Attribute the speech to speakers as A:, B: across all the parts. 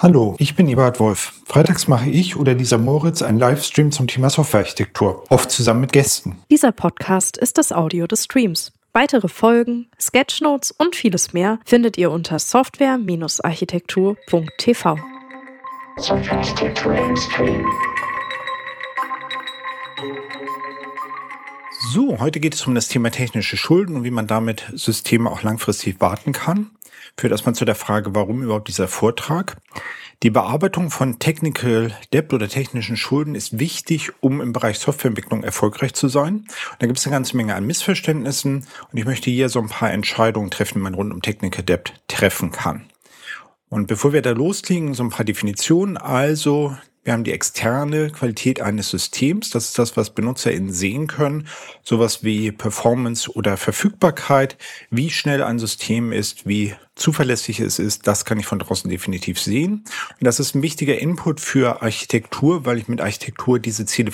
A: Hallo, ich bin Eberhard Wolf. Freitags mache ich oder Lisa Moritz einen Livestream zum Thema Softwarearchitektur, oft zusammen mit Gästen.
B: Dieser Podcast ist das Audio des Streams. Weitere Folgen, Sketchnotes und vieles mehr findet ihr unter software-architektur.tv. Softwarearchitektur im Stream.
A: So, heute geht es um das Thema technische Schulden und wie man damit Systeme auch langfristig warten kann führt erstmal zu der Frage, warum überhaupt dieser Vortrag. Die Bearbeitung von Technical Debt oder technischen Schulden ist wichtig, um im Bereich Softwareentwicklung erfolgreich zu sein. Und da gibt es eine ganze Menge an Missverständnissen und ich möchte hier so ein paar Entscheidungen treffen, die man rund um Technical Debt treffen kann. Und bevor wir da loslegen, so ein paar Definitionen. Also wir haben die externe Qualität eines Systems. Das ist das, was BenutzerInnen sehen können. Sowas wie Performance oder Verfügbarkeit. Wie schnell ein System ist, wie zuverlässig es ist, das kann ich von draußen definitiv sehen. Und das ist ein wichtiger Input für Architektur, weil ich mit Architektur diese Ziele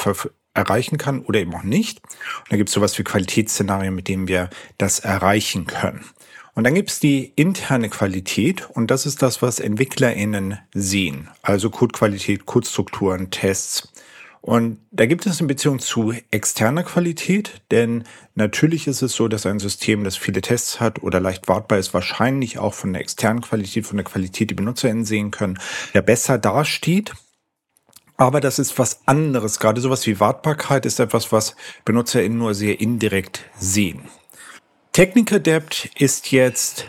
A: erreichen kann oder eben auch nicht. Und da gibt es sowas wie Qualitätsszenarien, mit denen wir das erreichen können. Und dann gibt's die interne Qualität und das ist das, was EntwicklerInnen sehen. Also Codequalität, Codestrukturen, Tests. Und da gibt es eine Beziehung zu externer Qualität, denn natürlich ist es so, dass ein System, das viele Tests hat oder leicht wartbar ist, wahrscheinlich auch von der externen Qualität, von der Qualität, die BenutzerInnen sehen können, ja besser dasteht. Aber das ist was anderes. Gerade sowas wie Wartbarkeit ist etwas, was BenutzerInnen nur sehr indirekt sehen. Technical Debt ist jetzt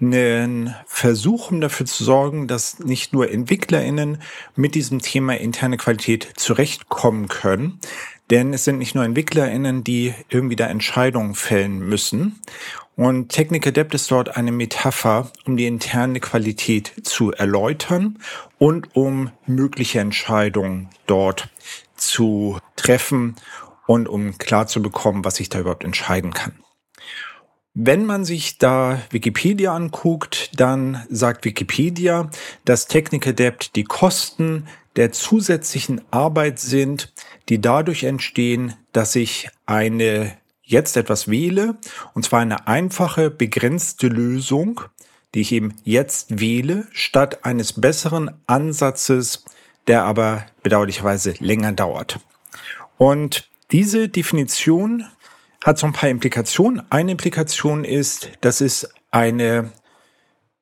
A: ein Versuch, um dafür zu sorgen, dass nicht nur EntwicklerInnen mit diesem Thema interne Qualität zurechtkommen können, denn es sind nicht nur EntwicklerInnen, die irgendwie da Entscheidungen fällen müssen. Und Technical Debt ist dort eine Metapher, um die interne Qualität zu erläutern und um mögliche Entscheidungen dort zu treffen und um klar zu bekommen, was ich da überhaupt entscheiden kann. Wenn man sich da Wikipedia anguckt, dann sagt Wikipedia, dass Technical Debt die Kosten der zusätzlichen Arbeit sind, die dadurch entstehen, dass ich eine jetzt etwas wähle, und zwar eine einfache, begrenzte Lösung, die ich eben jetzt wähle, statt eines besseren Ansatzes, der aber bedauerlicherweise länger dauert. Und diese Definition hat so ein paar Implikationen. Eine Implikation ist, das ist eine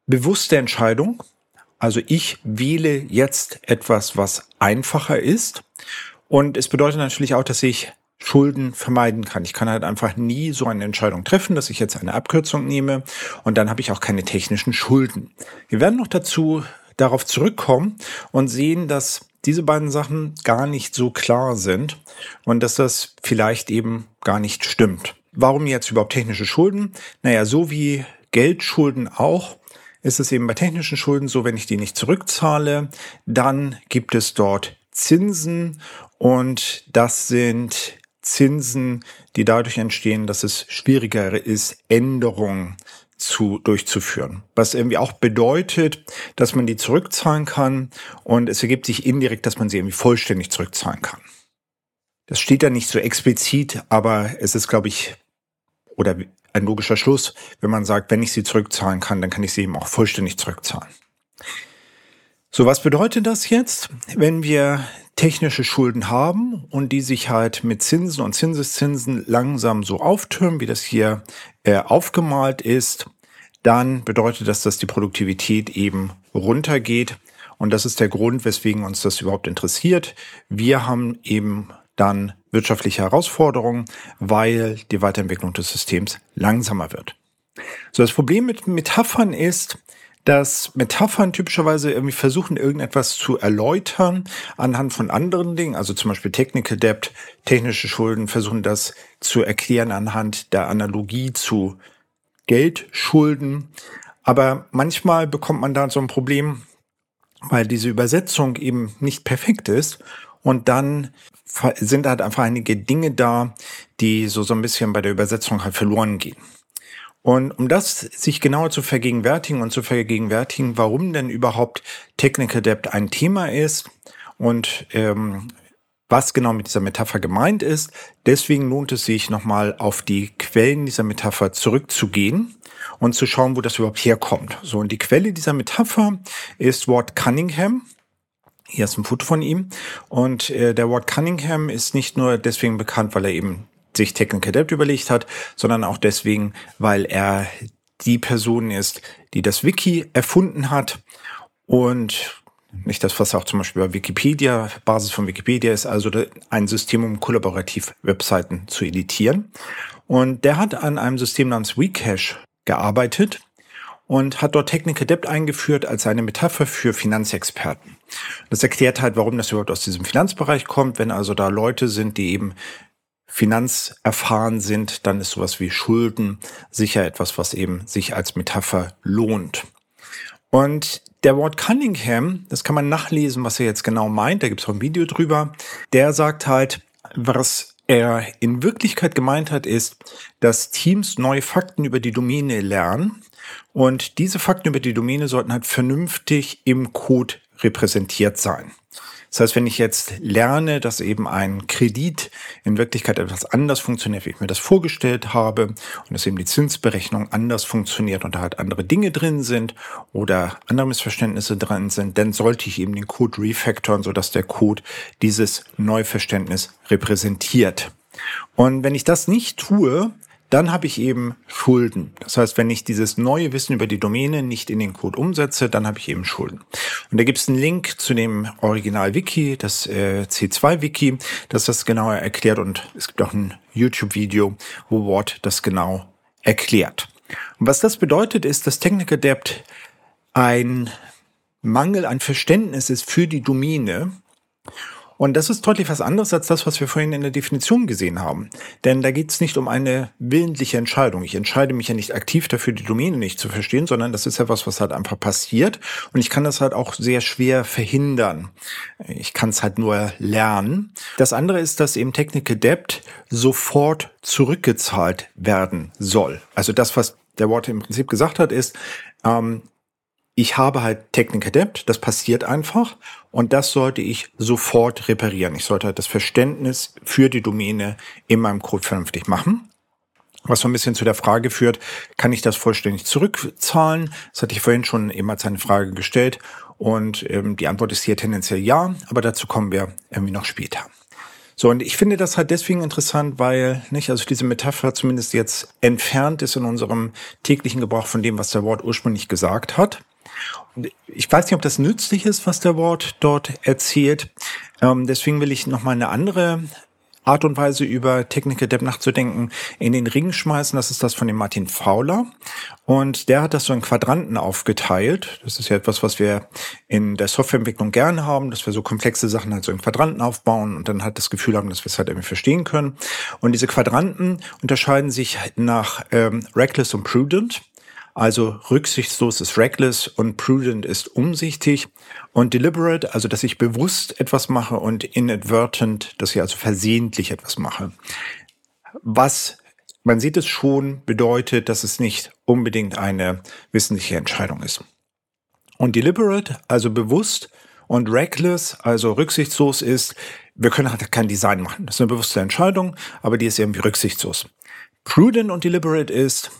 A: bewusste Entscheidung. Also ich wähle jetzt etwas, was einfacher ist. Und es bedeutet natürlich auch, dass ich Schulden vermeiden kann. Ich kann halt einfach nie so eine Entscheidung treffen, dass ich jetzt eine Abkürzung nehme und dann habe ich auch keine technischen Schulden. Wir werden noch dazu darauf zurückkommen und sehen, dass diese beiden Sachen gar nicht so klar sind und dass das vielleicht eben gar nicht stimmt. Warum jetzt überhaupt technische Schulden? Naja, so wie Geldschulden auch, ist es eben bei technischen Schulden so, wenn ich die nicht zurückzahle, dann gibt es dort Zinsen und das sind Zinsen, die dadurch entstehen, dass es schwieriger ist, Änderungen zu, durchzuführen. Was irgendwie auch bedeutet, dass man die zurückzahlen kann und es ergibt sich indirekt, dass man sie irgendwie vollständig zurückzahlen kann. Das steht da nicht so explizit, aber es ist, glaube ich, oder ein logischer Schluss, wenn man sagt, wenn ich sie zurückzahlen kann, dann kann ich sie eben auch vollständig zurückzahlen. So, was bedeutet das jetzt, wenn wir technische Schulden haben und die sich halt mit Zinsen und Zinseszinsen langsam so auftürmen, wie das hier äh, aufgemalt ist, dann bedeutet das, dass die Produktivität eben runtergeht. Und das ist der Grund, weswegen uns das überhaupt interessiert. Wir haben eben dann wirtschaftliche Herausforderungen, weil die Weiterentwicklung des Systems langsamer wird. So, das Problem mit Metaphern ist, dass Metaphern typischerweise irgendwie versuchen, irgendetwas zu erläutern anhand von anderen Dingen, also zum Beispiel Technical Debt, technische Schulden, versuchen das zu erklären anhand der Analogie zu Geldschulden. Aber manchmal bekommt man da so ein Problem, weil diese Übersetzung eben nicht perfekt ist und dann sind halt einfach einige Dinge da, die so, so ein bisschen bei der Übersetzung halt verloren gehen. Und um das sich genauer zu vergegenwärtigen und zu vergegenwärtigen, warum denn überhaupt Technical Debt ein Thema ist und ähm, was genau mit dieser Metapher gemeint ist. Deswegen lohnt es sich nochmal auf die Quellen dieser Metapher zurückzugehen und zu schauen, wo das überhaupt herkommt. So, und die Quelle dieser Metapher ist Ward Cunningham. Hier ist ein Foto von ihm. Und äh, der Ward Cunningham ist nicht nur deswegen bekannt, weil er eben sich Technical Debt überlegt hat, sondern auch deswegen, weil er die Person ist, die das Wiki erfunden hat und nicht das, was auch zum Beispiel bei Wikipedia, Basis von Wikipedia ist, also ein System, um kollaborativ Webseiten zu editieren. Und der hat an einem System namens WeCache gearbeitet und hat dort Technical Debt eingeführt als eine Metapher für Finanzexperten. Das erklärt halt, warum das überhaupt aus diesem Finanzbereich kommt. Wenn also da Leute sind, die eben finanzerfahren sind, dann ist sowas wie Schulden sicher etwas, was eben sich als Metapher lohnt. Und der Wort Cunningham, das kann man nachlesen, was er jetzt genau meint, da gibt es auch ein Video drüber, der sagt halt, was er in Wirklichkeit gemeint hat, ist, dass Teams neue Fakten über die Domäne lernen und diese Fakten über die Domäne sollten halt vernünftig im Code repräsentiert sein. Das heißt, wenn ich jetzt lerne, dass eben ein Kredit in Wirklichkeit etwas anders funktioniert, wie ich mir das vorgestellt habe, und dass eben die Zinsberechnung anders funktioniert und da halt andere Dinge drin sind oder andere Missverständnisse drin sind, dann sollte ich eben den Code refactoren, sodass der Code dieses Neuverständnis repräsentiert. Und wenn ich das nicht tue, dann habe ich eben Schulden. Das heißt, wenn ich dieses neue Wissen über die Domäne nicht in den Code umsetze, dann habe ich eben Schulden. Und da gibt es einen Link zu dem Original-Wiki, das äh, C2-Wiki, das das genauer erklärt. Und es gibt auch ein YouTube-Video, wo Ward das genau erklärt. Und was das bedeutet, ist, dass Technical Debt ein Mangel an Verständnis ist für die Domäne und das ist deutlich was anderes als das, was wir vorhin in der Definition gesehen haben. Denn da geht es nicht um eine willentliche Entscheidung. Ich entscheide mich ja nicht aktiv dafür, die Domäne nicht zu verstehen, sondern das ist ja was, was halt einfach passiert. Und ich kann das halt auch sehr schwer verhindern. Ich kann es halt nur lernen. Das andere ist, dass eben Technical Debt sofort zurückgezahlt werden soll. Also das, was der Worte im Prinzip gesagt hat, ist, ähm, ich habe halt Technical Debt, das passiert einfach und das sollte ich sofort reparieren. Ich sollte halt das Verständnis für die Domäne in meinem Code vernünftig machen. Was so ein bisschen zu der Frage führt, kann ich das vollständig zurückzahlen? Das hatte ich vorhin schon eben als eine Frage gestellt und ähm, die Antwort ist hier tendenziell ja, aber dazu kommen wir irgendwie noch später. So, und ich finde das halt deswegen interessant, weil, nicht, also diese Metapher zumindest jetzt entfernt ist in unserem täglichen Gebrauch von dem, was der Wort ursprünglich gesagt hat. Ich weiß nicht, ob das nützlich ist, was der Wort dort erzählt. Ähm, deswegen will ich noch mal eine andere Art und Weise über Technical Debt nachzudenken in den Ring schmeißen. Das ist das von dem Martin Fowler. Und der hat das so in Quadranten aufgeteilt. Das ist ja etwas, was wir in der Softwareentwicklung gerne haben, dass wir so komplexe Sachen halt so in Quadranten aufbauen und dann halt das Gefühl haben, dass wir es halt irgendwie verstehen können. Und diese Quadranten unterscheiden sich nach ähm, Reckless und Prudent. Also rücksichtslos ist reckless und prudent ist umsichtig und deliberate, also dass ich bewusst etwas mache und inadvertent, dass ich also versehentlich etwas mache. Was man sieht es schon, bedeutet, dass es nicht unbedingt eine wissentliche Entscheidung ist. Und deliberate, also bewusst, und reckless, also rücksichtslos ist, wir können halt kein Design machen. Das ist eine bewusste Entscheidung, aber die ist irgendwie rücksichtslos. Prudent und deliberate ist,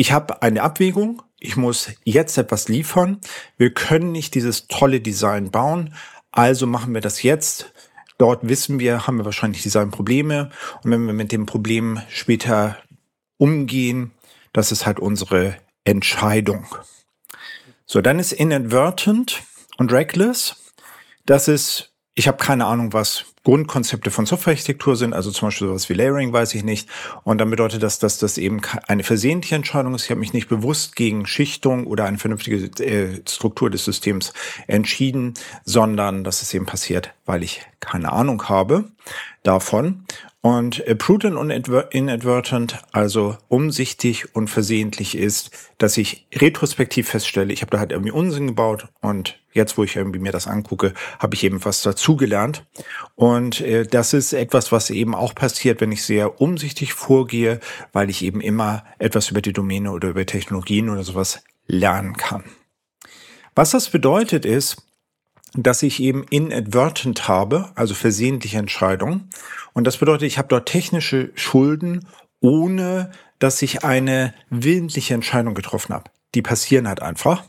A: ich habe eine Abwägung, ich muss jetzt etwas liefern, wir können nicht dieses tolle Design bauen, also machen wir das jetzt. Dort wissen wir, haben wir wahrscheinlich Designprobleme und wenn wir mit dem Problem später umgehen, das ist halt unsere Entscheidung. So, dann ist inadvertent und reckless. Das ist, ich habe keine Ahnung, was Grundkonzepte von Softwarearchitektur sind, also zum Beispiel sowas wie Layering, weiß ich nicht. Und dann bedeutet das, dass das eben eine versehentliche Entscheidung ist. Ich habe mich nicht bewusst gegen Schichtung oder eine vernünftige äh, Struktur des Systems entschieden, sondern dass es eben passiert, weil ich keine Ahnung habe davon. Und äh, prudent und inadvertent, also umsichtig und versehentlich ist, dass ich retrospektiv feststelle, ich habe da halt irgendwie Unsinn gebaut und jetzt, wo ich irgendwie mir das angucke, habe ich eben was dazugelernt. Und äh, das ist etwas, was eben auch passiert, wenn ich sehr umsichtig vorgehe, weil ich eben immer etwas über die Domäne oder über Technologien oder sowas lernen kann. Was das bedeutet ist, dass ich eben inadvertent habe, also versehentliche Entscheidungen. Und das bedeutet, ich habe dort technische Schulden, ohne dass ich eine willentliche Entscheidung getroffen habe. Die passieren halt einfach.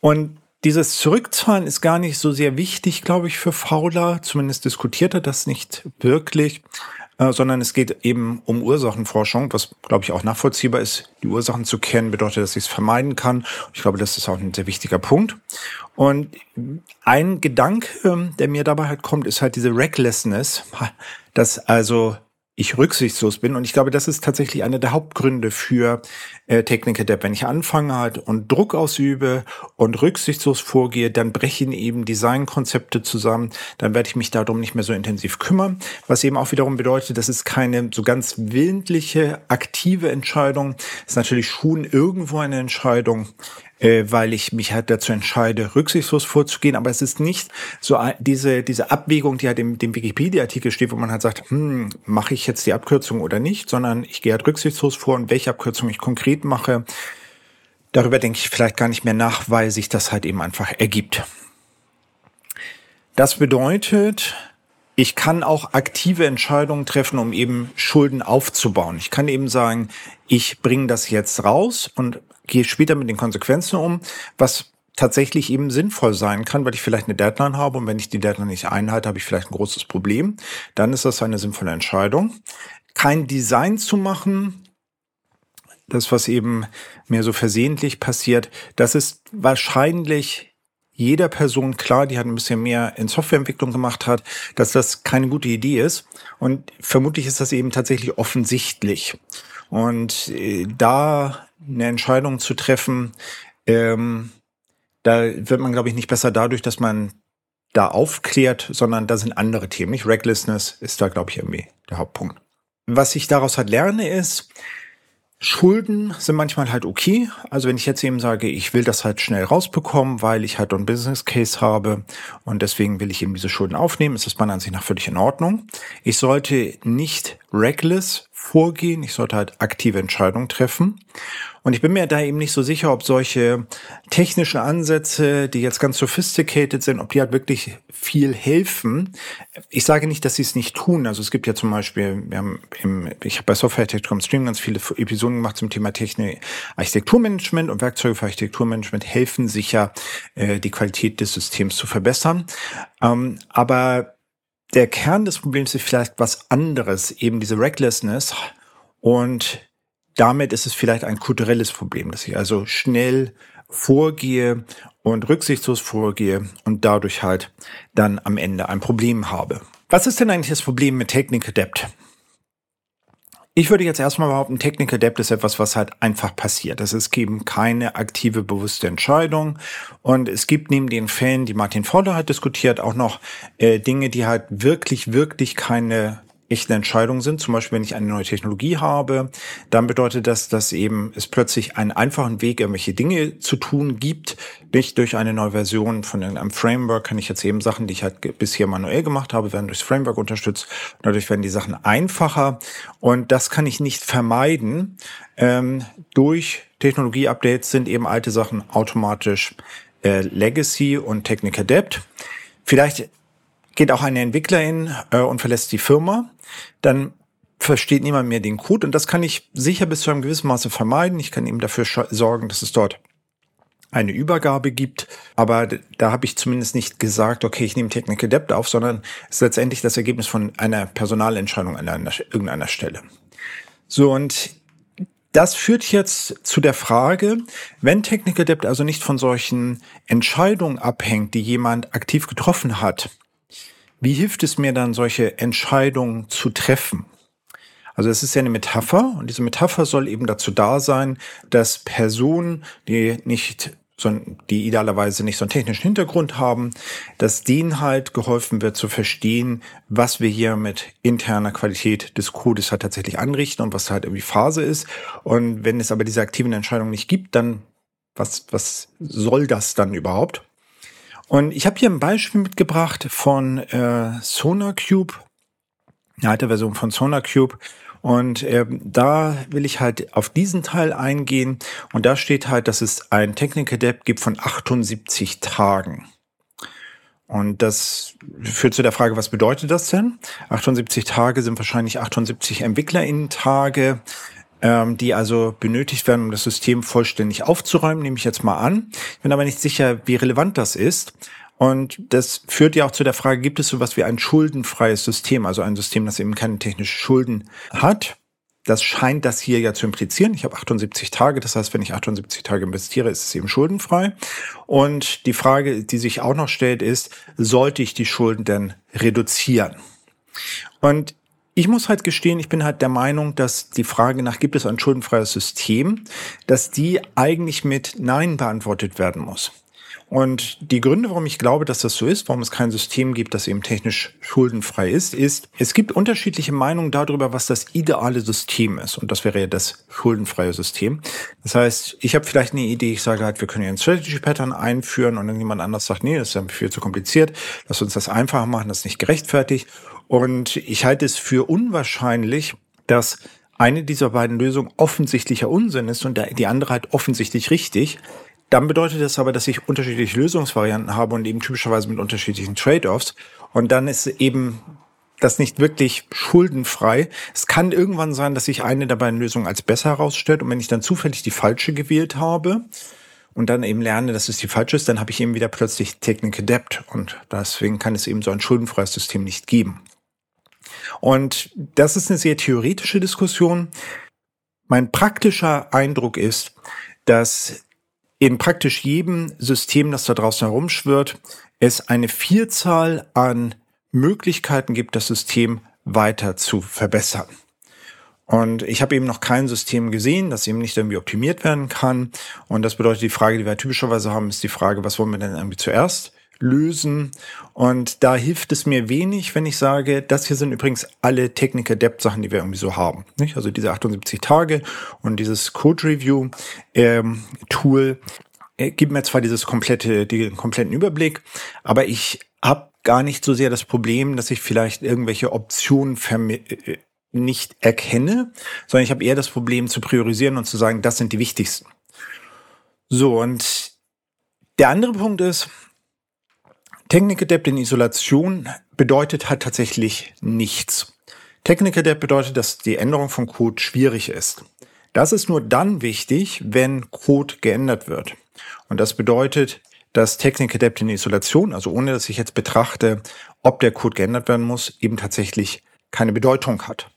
A: Und dieses Zurückzahlen ist gar nicht so sehr wichtig, glaube ich, für Fowler. Zumindest diskutiert er das nicht wirklich, äh, sondern es geht eben um Ursachenforschung, was, glaube ich, auch nachvollziehbar ist. Die Ursachen zu kennen bedeutet, dass ich es vermeiden kann. Ich glaube, das ist auch ein sehr wichtiger Punkt. Und ein Gedanke, der mir dabei halt kommt, ist halt diese Recklessness, dass also ich rücksichtslos bin. Und ich glaube, das ist tatsächlich einer der Hauptgründe für äh, Techniker Depp. Wenn ich anfange halt und Druck ausübe und rücksichtslos vorgehe, dann brechen eben Designkonzepte zusammen. Dann werde ich mich darum nicht mehr so intensiv kümmern. Was eben auch wiederum bedeutet, das ist keine so ganz willentliche, aktive Entscheidung. Das ist natürlich schon irgendwo eine Entscheidung, äh, weil ich mich halt dazu entscheide, rücksichtslos vorzugehen. Aber es ist nicht so diese, diese Abwägung, die halt im dem Wikipedia-Artikel steht, wo man halt sagt, hm, mache ich jetzt die Abkürzung oder nicht, sondern ich gehe halt rücksichtslos vor und welche Abkürzung ich konkret mache, darüber denke ich vielleicht gar nicht mehr nach, weil sich das halt eben einfach ergibt. Das bedeutet, ich kann auch aktive Entscheidungen treffen, um eben Schulden aufzubauen. Ich kann eben sagen, ich bringe das jetzt raus und gehe später mit den Konsequenzen um, was tatsächlich eben sinnvoll sein kann, weil ich vielleicht eine Deadline habe und wenn ich die Deadline nicht einhalte, habe ich vielleicht ein großes Problem. Dann ist das eine sinnvolle Entscheidung. Kein Design zu machen, das, was eben mir so versehentlich passiert, das ist wahrscheinlich jeder Person klar, die hat ein bisschen mehr in Softwareentwicklung gemacht hat, dass das keine gute Idee ist. Und vermutlich ist das eben tatsächlich offensichtlich. Und äh, da eine Entscheidung zu treffen, ähm, da wird man, glaube ich, nicht besser dadurch, dass man da aufklärt, sondern da sind andere Themen. Nicht Recklessness ist da, glaube ich, irgendwie der Hauptpunkt. Was ich daraus halt lerne, ist, Schulden sind manchmal halt okay. Also wenn ich jetzt eben sage, ich will das halt schnell rausbekommen, weil ich halt einen Business Case habe und deswegen will ich eben diese Schulden aufnehmen, ist das meiner Ansicht nach völlig in Ordnung. Ich sollte nicht reckless vorgehen, ich sollte halt aktive Entscheidungen treffen. Und ich bin mir da eben nicht so sicher, ob solche technischen Ansätze, die jetzt ganz sophisticated sind, ob die halt wirklich viel helfen. Ich sage nicht, dass sie es nicht tun. Also es gibt ja zum Beispiel, wir haben im, ich habe bei Software Tech.com Stream ganz viele Episoden gemacht zum Thema Technik, Architekturmanagement und Werkzeuge für Architekturmanagement helfen sicher, äh, die Qualität des Systems zu verbessern. Ähm, aber der Kern des Problems ist vielleicht was anderes, eben diese Recklessness und damit ist es vielleicht ein kulturelles Problem, dass ich also schnell vorgehe und rücksichtslos vorgehe und dadurch halt dann am Ende ein Problem habe. Was ist denn eigentlich das Problem mit Technical Debt? Ich würde jetzt erstmal behaupten, Technical Debt ist etwas, was halt einfach passiert. Das ist eben keine aktive, bewusste Entscheidung. Und es gibt neben den Fällen, die Martin Fowler hat diskutiert, auch noch äh, Dinge, die halt wirklich, wirklich keine echte Entscheidungen sind. Zum Beispiel, wenn ich eine neue Technologie habe, dann bedeutet das, dass eben es plötzlich einen einfachen Weg, irgendwelche Dinge zu tun gibt. Nicht durch eine neue Version von irgendeinem Framework kann ich jetzt eben Sachen, die ich halt bisher manuell gemacht habe, werden durchs Framework unterstützt. Dadurch werden die Sachen einfacher. Und das kann ich nicht vermeiden. Ähm, durch Technologie-Updates sind eben alte Sachen automatisch äh, Legacy und Technical Debt. Vielleicht geht auch eine Entwicklerin äh, und verlässt die Firma, dann versteht niemand mehr den Code und das kann ich sicher bis zu einem gewissen Maße vermeiden. Ich kann eben dafür sorgen, dass es dort eine Übergabe gibt, aber da habe ich zumindest nicht gesagt, okay, ich nehme Technical Debt auf, sondern es ist letztendlich das Ergebnis von einer Personalentscheidung an einer, irgendeiner Stelle. So, und das führt jetzt zu der Frage, wenn Technical Debt also nicht von solchen Entscheidungen abhängt, die jemand aktiv getroffen hat, wie hilft es mir dann, solche Entscheidungen zu treffen? Also es ist ja eine Metapher und diese Metapher soll eben dazu da sein, dass Personen, die nicht so, die idealerweise nicht so einen technischen Hintergrund haben, dass denen halt geholfen wird zu verstehen, was wir hier mit interner Qualität des Codes halt tatsächlich anrichten und was halt irgendwie Phase ist. Und wenn es aber diese aktiven Entscheidungen nicht gibt, dann was, was soll das dann überhaupt? Und ich habe hier ein Beispiel mitgebracht von äh, SonarCube, eine alte Version von SonarCube. Und äh, da will ich halt auf diesen Teil eingehen. Und da steht halt, dass es ein Technical Debt gibt von 78 Tagen. Und das führt zu der Frage, was bedeutet das denn? 78 Tage sind wahrscheinlich 78 EntwicklerInnen-Tage, ähm, die also benötigt werden, um das System vollständig aufzuräumen, nehme ich jetzt mal an. Ich bin aber nicht sicher, wie relevant das ist. Und das führt ja auch zu der Frage, gibt es sowas wie ein schuldenfreies System, also ein System, das eben keine technischen Schulden hat? Das scheint das hier ja zu implizieren. Ich habe 78 Tage, das heißt, wenn ich 78 Tage investiere, ist es eben schuldenfrei. Und die Frage, die sich auch noch stellt, ist, sollte ich die Schulden denn reduzieren? Und ich muss halt gestehen, ich bin halt der Meinung, dass die Frage nach, gibt es ein schuldenfreies System, dass die eigentlich mit Nein beantwortet werden muss. Und die Gründe, warum ich glaube, dass das so ist, warum es kein System gibt, das eben technisch schuldenfrei ist, ist, es gibt unterschiedliche Meinungen darüber, was das ideale System ist. Und das wäre ja das schuldenfreie System. Das heißt, ich habe vielleicht eine Idee, ich sage halt, wir können hier ein Strategy Pattern einführen und dann jemand anders sagt, nee, das ist ja viel zu kompliziert, lass uns das einfacher machen, das ist nicht gerechtfertigt. Und ich halte es für unwahrscheinlich, dass eine dieser beiden Lösungen offensichtlicher Unsinn ist und die andere halt offensichtlich richtig. Dann bedeutet das aber, dass ich unterschiedliche Lösungsvarianten habe und eben typischerweise mit unterschiedlichen Trade-offs. Und dann ist eben das nicht wirklich schuldenfrei. Es kann irgendwann sein, dass sich eine der beiden Lösungen als besser herausstellt. Und wenn ich dann zufällig die falsche gewählt habe und dann eben lerne, dass es die falsche ist, dann habe ich eben wieder plötzlich Technik Debt. Und deswegen kann es eben so ein schuldenfreies System nicht geben. Und das ist eine sehr theoretische Diskussion. Mein praktischer Eindruck ist, dass in praktisch jedem System, das da draußen herumschwirrt, es eine Vielzahl an Möglichkeiten gibt, das System weiter zu verbessern. Und ich habe eben noch kein System gesehen, das eben nicht irgendwie optimiert werden kann. Und das bedeutet, die Frage, die wir typischerweise haben, ist die Frage, was wollen wir denn irgendwie zuerst lösen? Und da hilft es mir wenig, wenn ich sage, das hier sind übrigens alle Technik-Adept-Sachen, die wir irgendwie so haben. Nicht? Also diese 78 Tage und dieses Code-Review-Tool ähm, äh, gibt mir zwar dieses komplette, den kompletten Überblick, aber ich habe gar nicht so sehr das Problem, dass ich vielleicht irgendwelche Optionen äh, nicht erkenne, sondern ich habe eher das Problem zu priorisieren und zu sagen, das sind die wichtigsten. So, und der andere Punkt ist, Technikadept in Isolation bedeutet halt tatsächlich nichts. Technikadept bedeutet, dass die Änderung von Code schwierig ist. Das ist nur dann wichtig, wenn Code geändert wird. Und das bedeutet, dass Technikadept in Isolation, also ohne dass ich jetzt betrachte, ob der Code geändert werden muss, eben tatsächlich keine Bedeutung hat.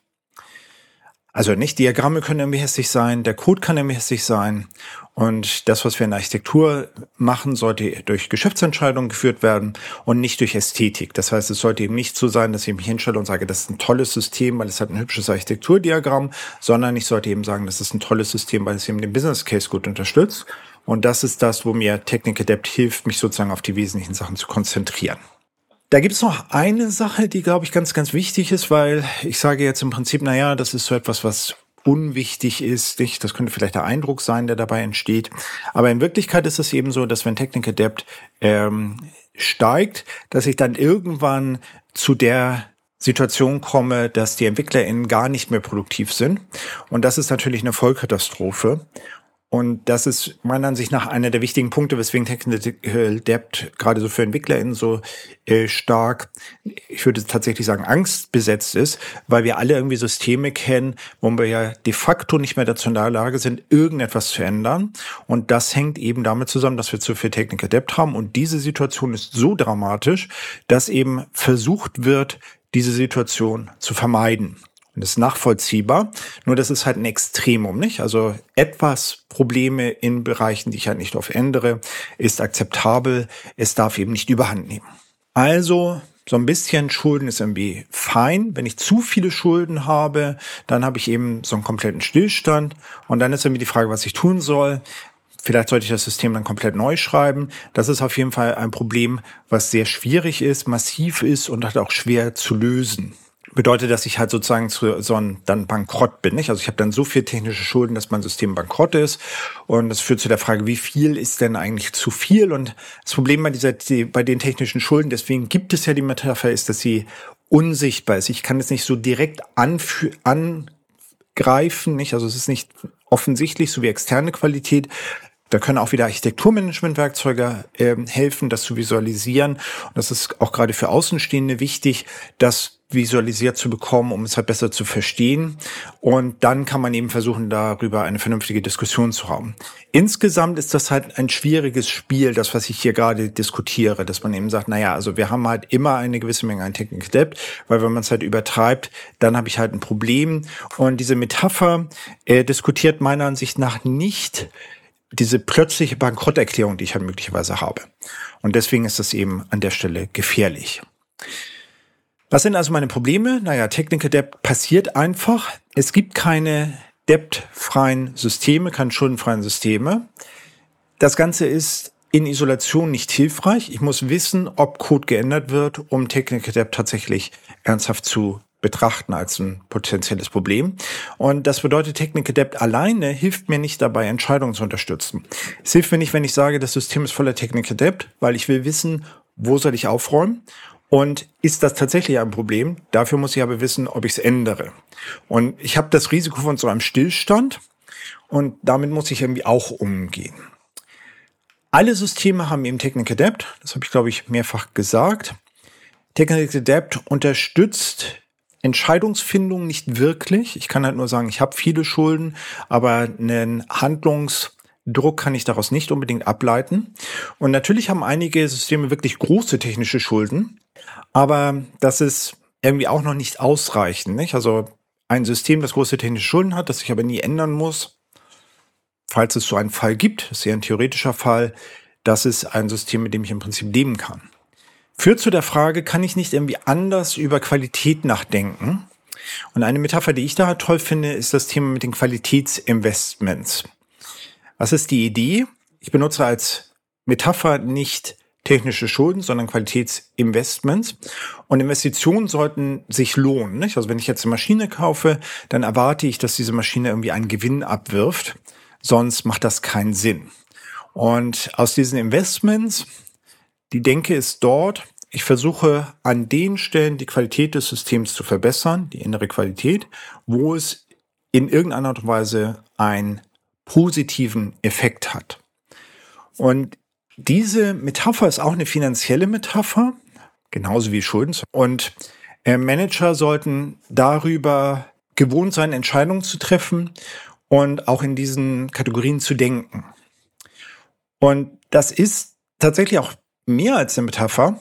A: Also nicht Diagramme können irgendwie hässlich sein, der Code kann irgendwie hässlich sein. Und das, was wir in der Architektur machen, sollte durch Geschäftsentscheidungen geführt werden und nicht durch Ästhetik. Das heißt, es sollte eben nicht so sein, dass ich mich hinstelle und sage, das ist ein tolles System, weil es hat ein hübsches Architekturdiagramm, sondern ich sollte eben sagen, das ist ein tolles System, weil es eben den Business Case gut unterstützt. Und das ist das, wo mir Technik Adapt hilft, mich sozusagen auf die wesentlichen Sachen zu konzentrieren. Da gibt es noch eine Sache, die, glaube ich, ganz, ganz wichtig ist, weil ich sage jetzt im Prinzip, na ja, das ist so etwas, was unwichtig ist. Nicht? Das könnte vielleicht der Eindruck sein, der dabei entsteht. Aber in Wirklichkeit ist es eben so, dass wenn Technik Adept ähm, steigt, dass ich dann irgendwann zu der Situation komme, dass die EntwicklerInnen gar nicht mehr produktiv sind. Und das ist natürlich eine Vollkatastrophe. Und das ist meiner Ansicht nach einer der wichtigen Punkte, weswegen Technical Debt gerade so für EntwicklerInnen so äh, stark, ich würde tatsächlich sagen, angstbesetzt ist, weil wir alle irgendwie Systeme kennen, wo wir ja de facto nicht mehr dazu in der Lage sind, irgendetwas zu ändern. Und das hängt eben damit zusammen, dass wir zu viel Technical Debt haben. Und diese Situation ist so dramatisch, dass eben versucht wird, diese Situation zu vermeiden. Und das ist nachvollziehbar. Nur das ist halt ein Extremum, nicht? Also etwas Probleme in Bereichen, die ich halt nicht auf ändere, ist akzeptabel. Es darf eben nicht überhand nehmen. Also so ein bisschen Schulden ist irgendwie fein. Wenn ich zu viele Schulden habe, dann habe ich eben so einen kompletten Stillstand. Und dann ist irgendwie die Frage, was ich tun soll. Vielleicht sollte ich das System dann komplett neu schreiben. Das ist auf jeden Fall ein Problem, was sehr schwierig ist, massiv ist und halt auch schwer zu lösen bedeutet, dass ich halt sozusagen zu so ein dann bankrott bin. Nicht? Also ich habe dann so viel technische Schulden, dass mein System bankrott ist. Und das führt zu der Frage, wie viel ist denn eigentlich zu viel? Und das Problem bei dieser, die, bei den technischen Schulden, deswegen gibt es ja die Metapher, ist, dass sie unsichtbar ist. Ich kann es nicht so direkt angreifen, nicht? Also es ist nicht offensichtlich, so wie externe Qualität. Da können auch wieder Architekturmanagementwerkzeuge äh, helfen, das zu visualisieren. Und das ist auch gerade für Außenstehende wichtig, das visualisiert zu bekommen, um es halt besser zu verstehen. Und dann kann man eben versuchen, darüber eine vernünftige Diskussion zu haben. Insgesamt ist das halt ein schwieriges Spiel, das, was ich hier gerade diskutiere, dass man eben sagt, naja, also wir haben halt immer eine gewisse Menge an Technical Debt, weil wenn man es halt übertreibt, dann habe ich halt ein Problem. Und diese Metapher äh, diskutiert meiner Ansicht nach nicht diese plötzliche Bankrotterklärung, die ich halt möglicherweise habe. Und deswegen ist das eben an der Stelle gefährlich. Was sind also meine Probleme? Naja, Technical Debt passiert einfach. Es gibt keine debtfreien Systeme, keine schuldenfreien Systeme. Das Ganze ist in Isolation nicht hilfreich. Ich muss wissen, ob Code geändert wird, um Technical Debt tatsächlich ernsthaft zu betrachten als ein potenzielles Problem. Und das bedeutet, Technical Debt alleine hilft mir nicht dabei, Entscheidungen zu unterstützen. Es hilft mir nicht, wenn ich sage, das System ist voller Technical Debt, weil ich will wissen, wo soll ich aufräumen und ist das tatsächlich ein Problem? Dafür muss ich aber wissen, ob ich es ändere. Und ich habe das Risiko von so einem Stillstand und damit muss ich irgendwie auch umgehen. Alle Systeme haben eben Technical Debt, das habe ich glaube ich mehrfach gesagt. Technical Debt unterstützt Entscheidungsfindung nicht wirklich. Ich kann halt nur sagen, ich habe viele Schulden, aber einen Handlungsdruck kann ich daraus nicht unbedingt ableiten. Und natürlich haben einige Systeme wirklich große technische Schulden. Aber das ist irgendwie auch noch nicht ausreichend. Nicht? Also ein System, das große technische Schulden hat, das sich aber nie ändern muss, falls es so einen Fall gibt, ist eher ein theoretischer Fall, das ist ein System, mit dem ich im Prinzip leben kann. Führt zu der Frage, kann ich nicht irgendwie anders über Qualität nachdenken? Und eine Metapher, die ich da toll finde, ist das Thema mit den Qualitätsinvestments. Was ist die Idee? Ich benutze als Metapher nicht technische Schulden, sondern Qualitätsinvestments. Und Investitionen sollten sich lohnen. Nicht? Also wenn ich jetzt eine Maschine kaufe, dann erwarte ich, dass diese Maschine irgendwie einen Gewinn abwirft. Sonst macht das keinen Sinn. Und aus diesen Investments, die Denke ist dort, ich versuche an den Stellen die Qualität des Systems zu verbessern, die innere Qualität, wo es in irgendeiner Weise einen positiven Effekt hat. Und diese Metapher ist auch eine finanzielle Metapher, genauso wie Schulden. Und äh, Manager sollten darüber gewohnt sein, Entscheidungen zu treffen und auch in diesen Kategorien zu denken. Und das ist tatsächlich auch mehr als eine Metapher,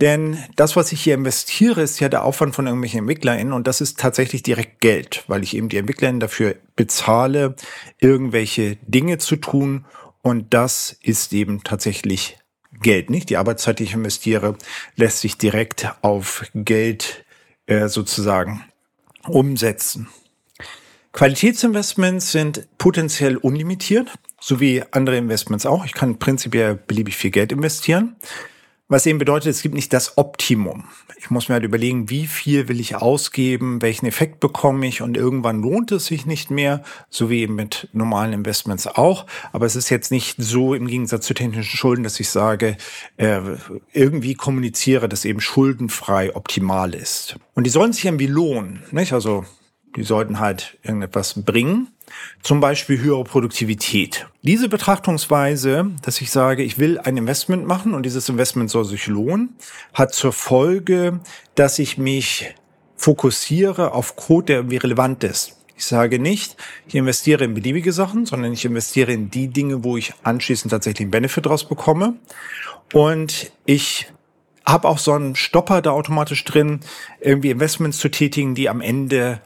A: denn das, was ich hier investiere, ist ja der Aufwand von irgendwelchen EntwicklerInnen und das ist tatsächlich direkt Geld, weil ich eben die EntwicklerInnen dafür bezahle, irgendwelche Dinge zu tun und das ist eben tatsächlich Geld, nicht? Die Arbeitszeit, die ich investiere, lässt sich direkt auf Geld äh, sozusagen umsetzen. Qualitätsinvestments sind potenziell unlimitiert, so wie andere Investments auch. Ich kann prinzipiell beliebig viel Geld investieren. Was eben bedeutet, es gibt nicht das Optimum. Ich muss mir halt überlegen, wie viel will ich ausgeben, welchen Effekt bekomme ich und irgendwann lohnt es sich nicht mehr, so wie eben mit normalen Investments auch. Aber es ist jetzt nicht so im Gegensatz zu technischen Schulden, dass ich sage, äh, irgendwie kommuniziere, dass eben schuldenfrei optimal ist. Und die sollen sich irgendwie lohnen, nicht? Also die sollten halt irgendetwas bringen. Zum Beispiel höhere Produktivität. Diese Betrachtungsweise, dass ich sage, ich will ein Investment machen und dieses Investment soll sich lohnen, hat zur Folge, dass ich mich fokussiere auf Code, der irgendwie relevant ist. Ich sage nicht, ich investiere in beliebige Sachen, sondern ich investiere in die Dinge, wo ich anschließend tatsächlich einen Benefit draus bekomme. Und ich habe auch so einen Stopper da automatisch drin, irgendwie Investments zu tätigen, die am Ende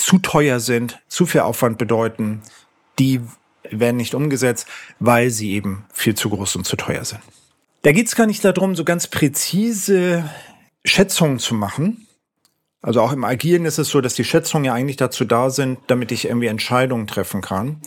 A: zu teuer sind, zu viel Aufwand bedeuten, die werden nicht umgesetzt, weil sie eben viel zu groß und zu teuer sind. Da geht es gar nicht darum, so ganz präzise Schätzungen zu machen. Also auch im Agilen ist es so, dass die Schätzungen ja eigentlich dazu da sind, damit ich irgendwie Entscheidungen treffen kann.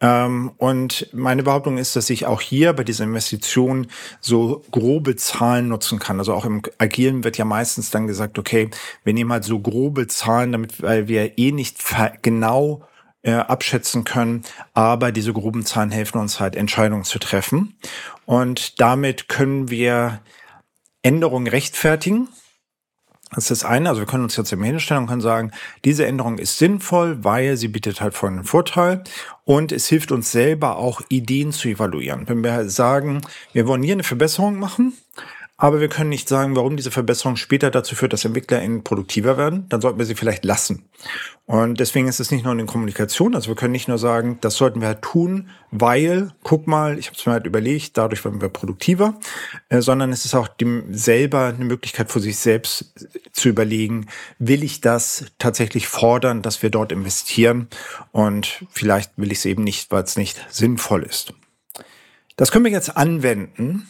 A: Ähm, und meine Behauptung ist, dass ich auch hier bei dieser Investition so grobe Zahlen nutzen kann. Also auch im Agilen wird ja meistens dann gesagt, okay, wir nehmen halt so grobe Zahlen, damit, weil wir eh nicht genau äh, abschätzen können, aber diese groben Zahlen helfen uns halt Entscheidungen zu treffen. Und damit können wir Änderungen rechtfertigen Das ist das eine, also wir können uns jetzt im hinstellen und können sagen, diese Änderung ist sinnvoll, weil sie bietet halt folgenden Vorteil und es hilft uns selber auch Ideen zu evaluieren. Wenn wir sagen, wir wollen hier eine Verbesserung machen, aber wir können nicht sagen, warum diese Verbesserung später dazu führt, dass EntwicklerInnen produktiver werden. Dann sollten wir sie vielleicht lassen. Und deswegen ist es nicht nur in Kommunikation. Also wir können nicht nur sagen, das sollten wir halt tun, weil, guck mal, ich habe es mir halt überlegt, dadurch werden wir produktiver, äh, sondern es ist auch dem selber eine Möglichkeit für sich selbst zu überlegen, will ich das tatsächlich fordern, dass wir dort investieren? Und vielleicht will ich es eben nicht, weil es nicht sinnvoll ist. Das können wir jetzt anwenden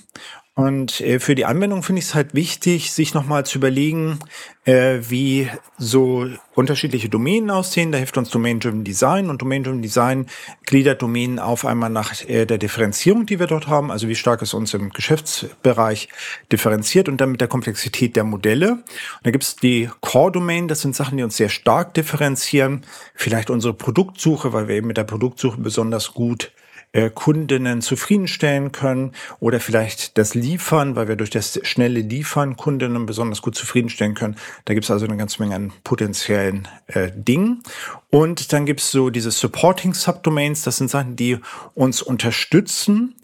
A: und äh, für die Anwendung finde ich es halt wichtig, sich nochmal zu überlegen, äh, wie so unterschiedliche Domänen aussehen. Da hilft uns Domain-Driven Design und Domain-Driven Design gliedert Domänen auf einmal nach äh, der Differenzierung, die wir dort haben, also wie stark es uns im Geschäftsbereich differenziert und dann mit der Komplexität der Modelle. Und da gibt es die Core-Domain, das sind Sachen, die uns sehr stark differenzieren. Vielleicht unsere Produktsuche, weil wir eben mit der Produktsuche besonders gut äh, Kundinnen zufriedenstellen können oder vielleicht das Liefern, weil wir durch das schnelle Liefern Kundinnen besonders gut zufriedenstellen können. Da gibt es also eine ganze Menge an potenziellen äh, Dingen. Und dann gibt es so diese Supporting Subdomains, das sind Sachen, die uns unterstützen,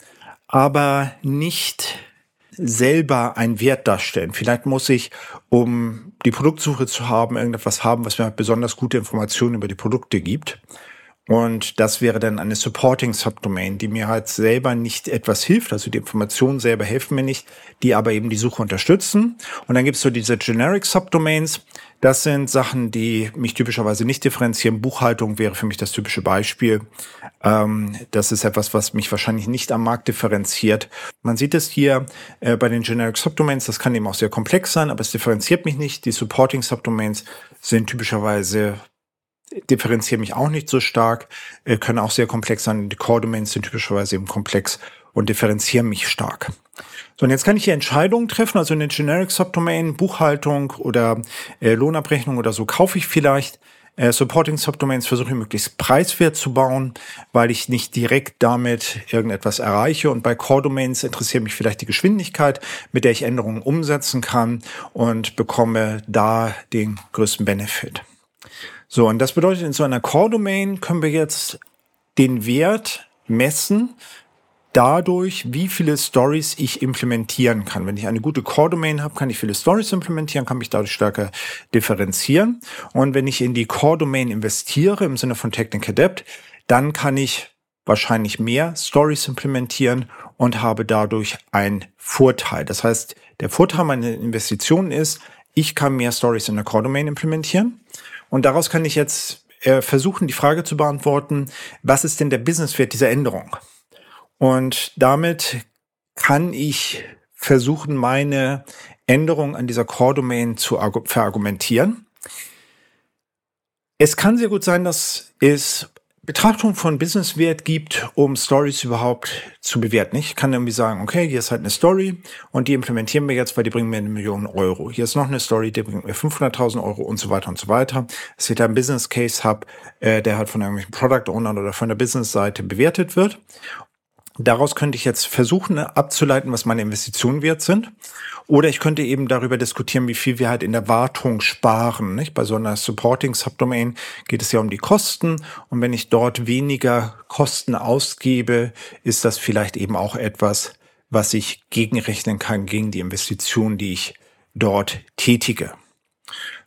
A: aber nicht selber einen Wert darstellen. Vielleicht muss ich, um die Produktsuche zu haben, irgendetwas haben, was mir besonders gute Informationen über die Produkte gibt. Und das wäre dann eine Supporting Subdomain, die mir halt selber nicht etwas hilft. Also die Informationen selber helfen mir nicht, die aber eben die Suche unterstützen. Und dann gibt es so diese Generic Subdomains. Das sind Sachen, die mich typischerweise nicht differenzieren. Buchhaltung wäre für mich das typische Beispiel. Ähm, das ist etwas, was mich wahrscheinlich nicht am Markt differenziert. Man sieht es hier äh, bei den Generic Subdomains. Das kann eben auch sehr komplex sein, aber es differenziert mich nicht. Die Supporting Subdomains sind typischerweise differenziere mich auch nicht so stark, äh, können auch sehr komplex sein. Die Core Domains sind typischerweise eben komplex und differenzieren mich stark. So, und jetzt kann ich hier Entscheidungen treffen, also in den Generic Subdomain, Buchhaltung oder äh, Lohnabrechnung oder so kaufe ich vielleicht. Äh, Supporting Subdomains versuche ich möglichst preiswert zu bauen, weil ich nicht direkt damit irgendetwas erreiche. Und bei Core Domains interessiert mich vielleicht die Geschwindigkeit, mit der ich Änderungen umsetzen kann und bekomme da den größten Benefit. So, und das bedeutet, in so einer Core-Domain können wir jetzt den Wert messen, dadurch, wie viele Stories ich implementieren kann. Wenn ich eine gute Core-Domain habe, kann ich viele Stories implementieren, kann mich dadurch stärker differenzieren. Und wenn ich in die Core-Domain investiere, im Sinne von Technical Debt, dann kann ich wahrscheinlich mehr Stories implementieren und habe dadurch einen Vorteil. Das heißt, der Vorteil meiner Investitionen ist, ich kann mehr Stories in der Core-Domain implementieren und daraus kann ich jetzt äh, versuchen, die Frage zu beantworten, was ist denn der Businesswert dieser Änderung? Und damit kann ich versuchen, meine Änderung an dieser Core-Domain zu verargumentieren. Es kann sehr gut sein, dass es Betrachtung von Businesswert gibt, um Stories überhaupt zu bewerten. Ich kann irgendwie sagen, okay, hier ist halt eine Story und die implementieren wir jetzt, weil die bringen mir eine Million Euro. Hier ist noch eine Story, die bringt mir 500.000 Euro und so weiter und so weiter. Es wird ein Business Case Hub, äh, der halt von irgendwelchen Product Ownern oder von der Business-Seite bewertet wird. Daraus könnte ich jetzt versuchen abzuleiten, was meine Investitionen wert sind. Oder ich könnte eben darüber diskutieren, wie viel wir halt in der Wartung sparen. Nicht? Bei so einer Supporting Subdomain geht es ja um die Kosten. Und wenn ich dort weniger Kosten ausgebe, ist das vielleicht eben auch etwas, was ich gegenrechnen kann gegen die Investition, die ich dort tätige.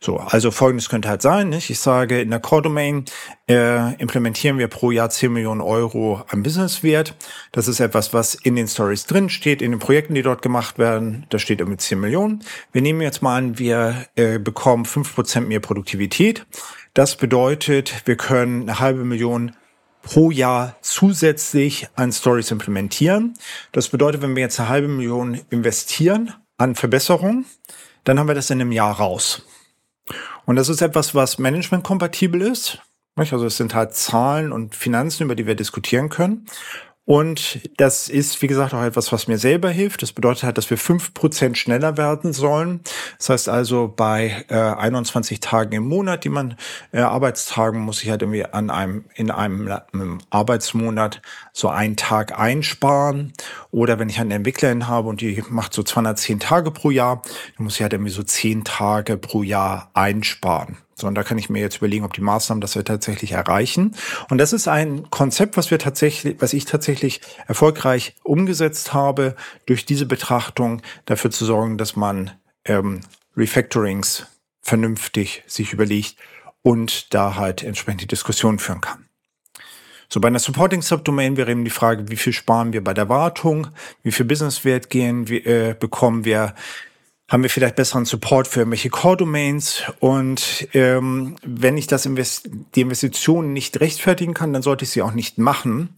A: So, also folgendes könnte halt sein, nicht? ich sage, in der Core Domain äh, implementieren wir pro Jahr 10 Millionen Euro an Businesswert. Das ist etwas, was in den Stories drin steht, in den Projekten, die dort gemacht werden. Da steht irgendwie 10 Millionen. Wir nehmen jetzt mal an, wir äh, bekommen 5% mehr Produktivität. Das bedeutet, wir können eine halbe Million pro Jahr zusätzlich an Stories implementieren. Das bedeutet, wenn wir jetzt eine halbe Million investieren an Verbesserungen, dann haben wir das in einem Jahr raus. Und das ist etwas, was management-kompatibel ist. Also es sind halt Zahlen und Finanzen, über die wir diskutieren können. Und das ist, wie gesagt, auch etwas, was mir selber hilft. Das bedeutet halt, dass wir fünf Prozent schneller werden sollen. Das heißt also, bei äh, 21 Tagen im Monat, die man äh, Arbeitstagen, muss ich halt irgendwie an einem, in einem, einem Arbeitsmonat so einen Tag einsparen. Oder wenn ich eine Entwicklerin habe und die macht so 210 Tage pro Jahr, dann muss ich halt irgendwie so 10 Tage pro Jahr einsparen sondern da kann ich mir jetzt überlegen, ob die Maßnahmen das wir tatsächlich erreichen. Und das ist ein Konzept, was wir tatsächlich, was ich tatsächlich erfolgreich umgesetzt habe, durch diese Betrachtung dafür zu sorgen, dass man ähm, Refactorings vernünftig sich überlegt und da halt entsprechend die Diskussion führen kann. So, bei einer Supporting Subdomain wäre eben die Frage, wie viel sparen wir bei der Wartung, wie viel Businesswert gehen wir, äh, bekommen wir, haben wir vielleicht besseren Support für irgendwelche Core-Domains. Und ähm, wenn ich das Invest die Investition nicht rechtfertigen kann, dann sollte ich sie auch nicht machen.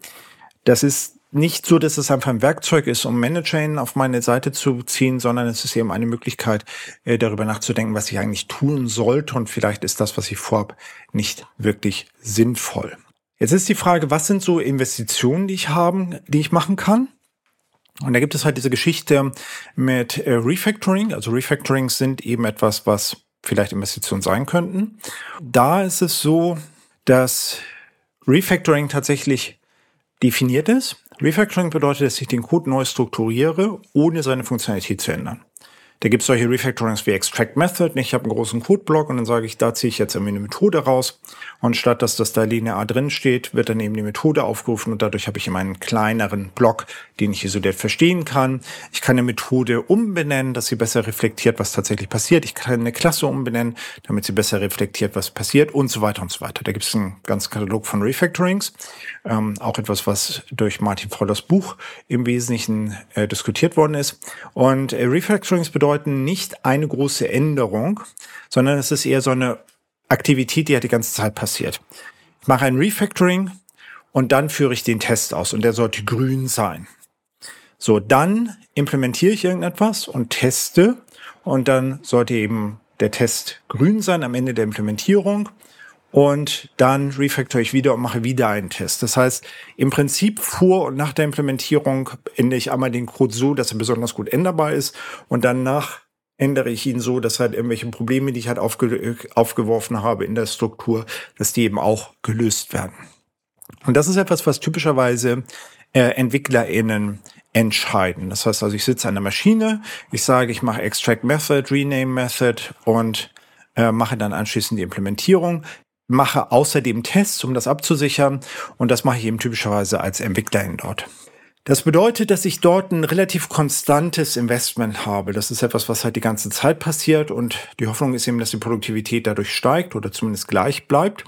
A: Das ist nicht so, dass es einfach ein Werkzeug ist, um Managerin auf meine Seite zu ziehen, sondern es ist eben eine Möglichkeit, äh, darüber nachzudenken, was ich eigentlich tun sollte. Und vielleicht ist das, was ich vorhabe, nicht wirklich sinnvoll. Jetzt ist die Frage, was sind so Investitionen, die ich haben, die ich machen kann? Und da gibt es halt diese Geschichte mit äh, Refactoring. Also Refactorings sind eben etwas, was vielleicht Investitionen sein könnten. Da ist es so, dass Refactoring tatsächlich definiert ist. Refactoring bedeutet, dass ich den Code neu strukturiere, ohne seine Funktionalität zu ändern. Da gibt es solche Refactorings wie Extract Method. Ich habe einen großen Codeblock und dann sage ich, da ziehe ich jetzt irgendwie eine Methode raus. Und statt dass das da linear drin steht, wird dann eben die Methode aufgerufen und dadurch habe ich immer einen kleineren Block, den ich isoliert verstehen kann. Ich kann eine Methode umbenennen, dass sie besser reflektiert, was tatsächlich passiert. Ich kann eine Klasse umbenennen, damit sie besser reflektiert, was passiert und so weiter und so weiter. Da gibt es einen ganzen Katalog von Refactorings. Ähm, auch etwas, was durch Martin Frollers Buch im Wesentlichen äh, diskutiert worden ist. Und äh, Refactorings bedeuten nicht eine große Änderung, sondern es ist eher so eine Aktivität, die ja die ganze Zeit passiert. Ich mache ein Refactoring und dann führe ich den Test aus und der sollte grün sein. So, dann implementiere ich irgendetwas und teste und dann sollte eben der Test grün sein am Ende der Implementierung und dann refactor ich wieder und mache wieder einen Test. Das heißt, im Prinzip vor und nach der Implementierung ändere ich einmal den Code so, dass er besonders gut änderbar ist und danach ändere ich ihn so, dass halt irgendwelche Probleme, die ich halt aufge aufgeworfen habe in der Struktur, dass die eben auch gelöst werden. Und das ist etwas, was typischerweise äh, EntwicklerInnen entscheiden. Das heißt also, ich sitze an der Maschine, ich sage, ich mache Extract Method, Rename Method und äh, mache dann anschließend die Implementierung, mache außerdem Tests, um das abzusichern und das mache ich eben typischerweise als Entwicklerin dort. Das bedeutet, dass ich dort ein relativ konstantes Investment habe. Das ist etwas, was halt die ganze Zeit passiert und die Hoffnung ist eben, dass die Produktivität dadurch steigt oder zumindest gleich bleibt.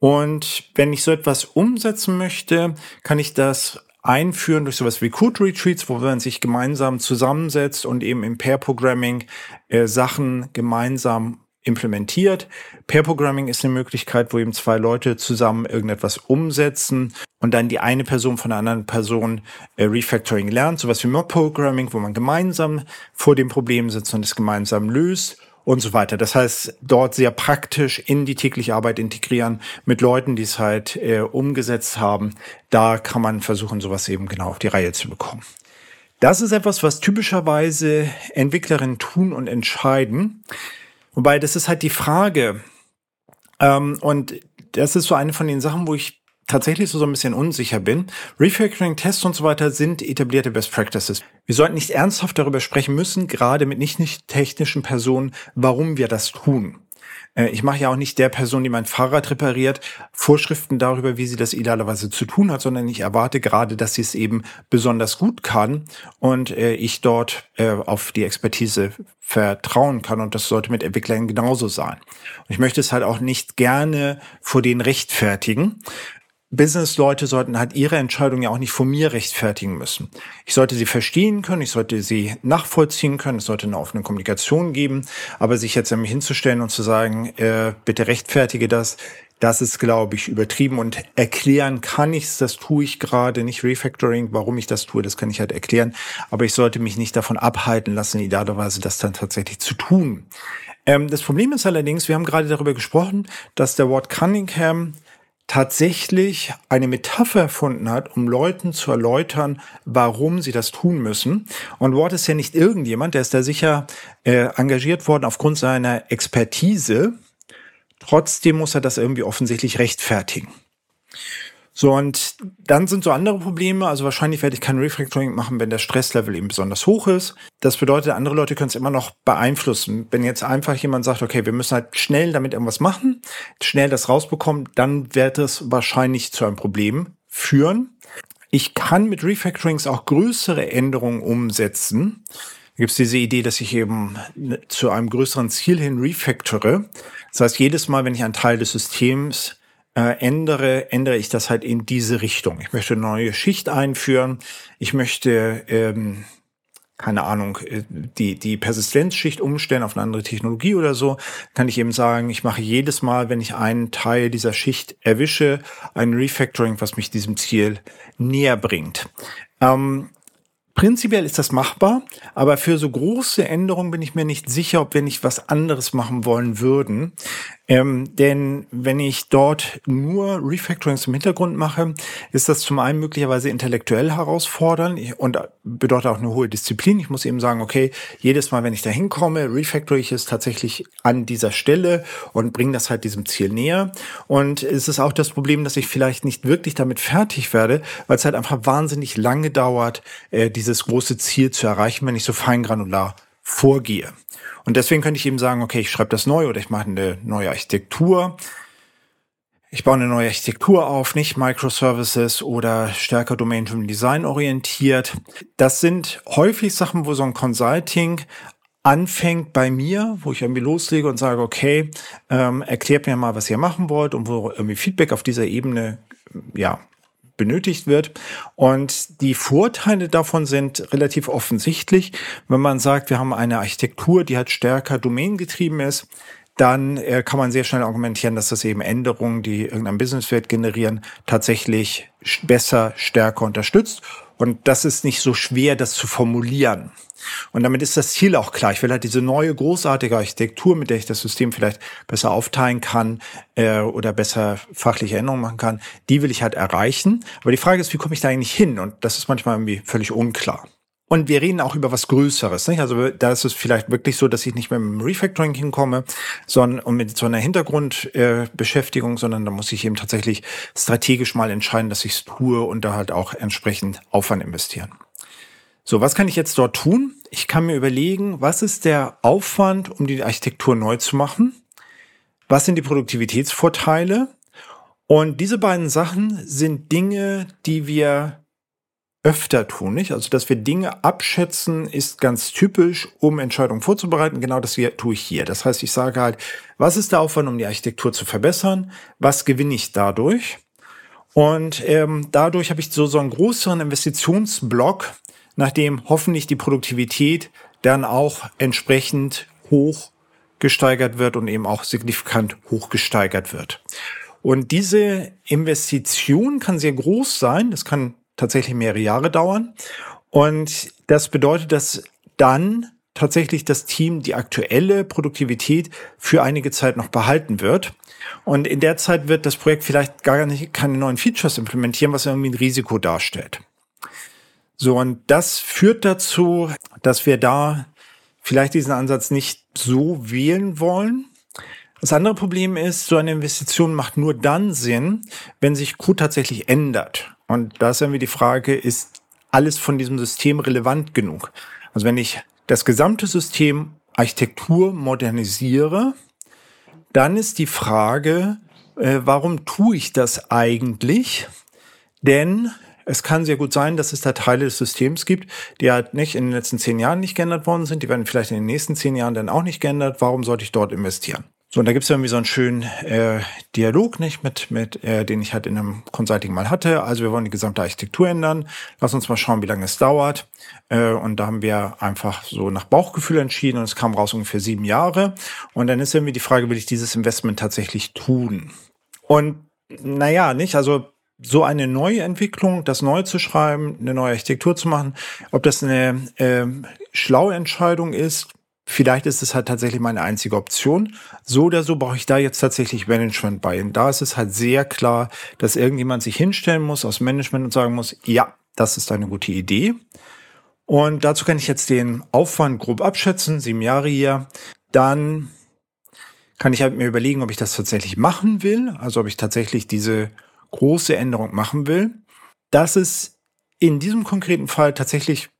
A: Und wenn ich so etwas umsetzen möchte, kann ich das einführen durch sowas wie Code Retreats, wo man sich gemeinsam zusammensetzt und eben im Pair Programming äh, Sachen gemeinsam implementiert. Pair Programming ist eine Möglichkeit, wo eben zwei Leute zusammen irgendetwas umsetzen und dann die eine Person von der anderen Person äh, Refactoring lernt. Sowas wie Mob Programming, wo man gemeinsam vor dem Problem sitzt und es gemeinsam löst und so weiter. Das heißt, dort sehr praktisch in die tägliche Arbeit integrieren mit Leuten, die es halt äh, umgesetzt haben. Da kann man versuchen, sowas eben genau auf die Reihe zu bekommen. Das ist etwas, was typischerweise Entwicklerinnen tun und entscheiden. Wobei, das ist halt die Frage. Ähm, und das ist so eine von den Sachen, wo ich tatsächlich so, so ein bisschen unsicher bin. Refactoring-Tests und so weiter sind etablierte Best Practices. Wir sollten nicht ernsthaft darüber sprechen müssen, gerade mit nicht, nicht technischen Personen, warum wir das tun. Äh, ich mache ja auch nicht der Person, die mein Fahrrad repariert, Vorschriften darüber, wie sie das idealerweise zu tun hat, sondern ich erwarte gerade, dass sie es eben besonders gut kann und äh, ich dort äh, auf die Expertise vertrauen kann und das sollte mit Entwicklern genauso sein. Und ich möchte es halt auch nicht gerne vor denen rechtfertigen, Business-Leute sollten halt ihre Entscheidung ja auch nicht von mir rechtfertigen müssen. Ich sollte sie verstehen können, ich sollte sie nachvollziehen können, es sollte eine offene Kommunikation geben, aber sich jetzt an hinzustellen und zu sagen, äh, bitte rechtfertige das, das ist, glaube ich, übertrieben und erklären kann ich es, das tue ich gerade, nicht Refactoring, warum ich das tue, das kann ich halt erklären, aber ich sollte mich nicht davon abhalten lassen, idealerweise das dann tatsächlich zu tun. Ähm, das Problem ist allerdings, wir haben gerade darüber gesprochen, dass der Wort Cunningham tatsächlich eine Metapher erfunden hat, um Leuten zu erläutern, warum sie das tun müssen. Und Ward ist ja nicht irgendjemand, der ist da sicher äh, engagiert worden aufgrund seiner Expertise. Trotzdem muss er das irgendwie offensichtlich rechtfertigen. So, und dann sind so andere Probleme. Also wahrscheinlich werde ich kein Refactoring machen, wenn der Stresslevel eben besonders hoch ist. Das bedeutet, andere Leute können es immer noch beeinflussen. Wenn jetzt einfach jemand sagt, okay, wir müssen halt schnell damit irgendwas machen, schnell das rausbekommen, dann wird es wahrscheinlich zu einem Problem führen. Ich kann mit Refactorings auch größere Änderungen umsetzen. Gibt es diese Idee, dass ich eben zu einem größeren Ziel hin refactore. Das heißt, jedes Mal, wenn ich einen Teil des Systems äh, ändere, ändere ich das halt in diese Richtung. Ich möchte eine neue Schicht einführen. Ich möchte, ähm, keine Ahnung, äh, die, die Persistenzschicht umstellen auf eine andere Technologie oder so. Kann ich eben sagen, ich mache jedes Mal, wenn ich einen Teil dieser Schicht erwische, ein Refactoring, was mich diesem Ziel näher bringt. Ähm, Prinzipiell ist das machbar, aber für so große Änderungen bin ich mir nicht sicher, ob wir nicht was anderes machen wollen würden. Ähm, denn wenn ich dort nur Refactorings im Hintergrund mache, ist das zum einen möglicherweise intellektuell herausfordernd und bedeutet auch eine hohe Disziplin. Ich muss eben sagen, okay, jedes Mal, wenn ich da hinkomme, refactor ich es tatsächlich an dieser Stelle und bringe das halt diesem Ziel näher. Und es ist auch das Problem, dass ich vielleicht nicht wirklich damit fertig werde, weil es halt einfach wahnsinnig lange dauert, äh, dieses große Ziel zu erreichen, wenn ich so feingranular vorgehe. Und deswegen könnte ich eben sagen, okay, ich schreibe das neu oder ich mache eine neue Architektur. Ich baue eine neue Architektur auf, nicht Microservices oder stärker Domain-Driven Design orientiert. Das sind häufig Sachen, wo so ein Consulting anfängt bei mir, wo ich irgendwie loslege und sage, okay, ähm, erklärt mir mal, was ihr machen wollt und wo irgendwie Feedback auf dieser Ebene ja benötigt wird. Und die Vorteile davon sind relativ offensichtlich. Wenn man sagt, wir haben eine Architektur, die halt stärker domaingetrieben ist, dann äh, kann man sehr schnell argumentieren, dass das eben Änderungen, die irgendein Businesswert generieren, tatsächlich besser, stärker unterstützt. Und das ist nicht so schwer, das zu formulieren. Und damit ist das Ziel auch klar. Ich will halt diese neue, großartige Architektur, mit der ich das System vielleicht besser aufteilen kann äh, oder besser fachliche Änderungen machen kann, die will ich halt erreichen. Aber die Frage ist, wie komme ich da eigentlich hin? Und das ist manchmal irgendwie völlig unklar. Und wir reden auch über was Größeres. Nicht? Also da ist es vielleicht wirklich so, dass ich nicht mehr mit dem Refactoring hinkomme, sondern und mit so einer Hintergrundbeschäftigung, äh, sondern da muss ich eben tatsächlich strategisch mal entscheiden, dass ich es tue und da halt auch entsprechend Aufwand investieren. So, was kann ich jetzt dort tun? Ich kann mir überlegen, was ist der Aufwand, um die Architektur neu zu machen? Was sind die Produktivitätsvorteile? Und diese beiden Sachen sind Dinge, die wir öfter tun, nicht? Also, dass wir Dinge abschätzen, ist ganz typisch, um Entscheidungen vorzubereiten. Genau das hier, tue ich hier. Das heißt, ich sage halt, was ist der Aufwand, um die Architektur zu verbessern? Was gewinne ich dadurch? Und ähm, dadurch habe ich so, so einen größeren Investitionsblock, nachdem hoffentlich die Produktivität dann auch entsprechend hoch gesteigert wird und eben auch signifikant hoch gesteigert wird. Und diese Investition kann sehr groß sein. Das kann tatsächlich mehrere Jahre dauern. Und das bedeutet, dass dann tatsächlich das Team die aktuelle Produktivität für einige Zeit noch behalten wird. Und in der Zeit wird das Projekt vielleicht gar nicht keine neuen Features implementieren, was irgendwie ein Risiko darstellt. So, und das führt dazu, dass wir da vielleicht diesen Ansatz nicht so wählen wollen. Das andere Problem ist, so eine Investition macht nur dann Sinn, wenn sich Code tatsächlich ändert. Und da ist irgendwie die Frage, ist alles von diesem System relevant genug? Also wenn ich das gesamte System Architektur modernisiere, dann ist die Frage, äh, warum tue ich das eigentlich? Denn es kann sehr gut sein, dass es da Teile des Systems gibt, die halt nicht in den letzten zehn Jahren nicht geändert worden sind. Die werden vielleicht in den nächsten zehn Jahren dann auch nicht geändert. Warum sollte ich dort investieren? So, und da gibt's irgendwie so einen schönen äh, Dialog, nicht, mit, mit äh, den ich halt in einem Consulting mal hatte. Also wir wollen die gesamte Architektur ändern. Lass uns mal schauen, wie lange es dauert. Äh, und da haben wir einfach so nach Bauchgefühl entschieden und es kam raus ungefähr sieben Jahre. Und dann ist irgendwie die Frage, will ich dieses Investment tatsächlich tun? Und naja, nicht, also so eine neue Entwicklung, das neu zu schreiben, eine neue Architektur zu machen, ob das eine äh, schlaue Entscheidung ist, vielleicht ist es halt tatsächlich meine einzige Option. So oder so brauche ich da jetzt tatsächlich Management bei. Und da ist es halt sehr klar, dass irgendjemand sich hinstellen muss aus Management und sagen muss, ja, das ist eine gute Idee. Und dazu kann ich jetzt den Aufwand grob abschätzen, sieben Jahre hier. Dann kann ich halt mir überlegen, ob ich das tatsächlich machen will, also ob ich tatsächlich diese große Änderung machen will. Das ist in diesem konkreten Fall tatsächlich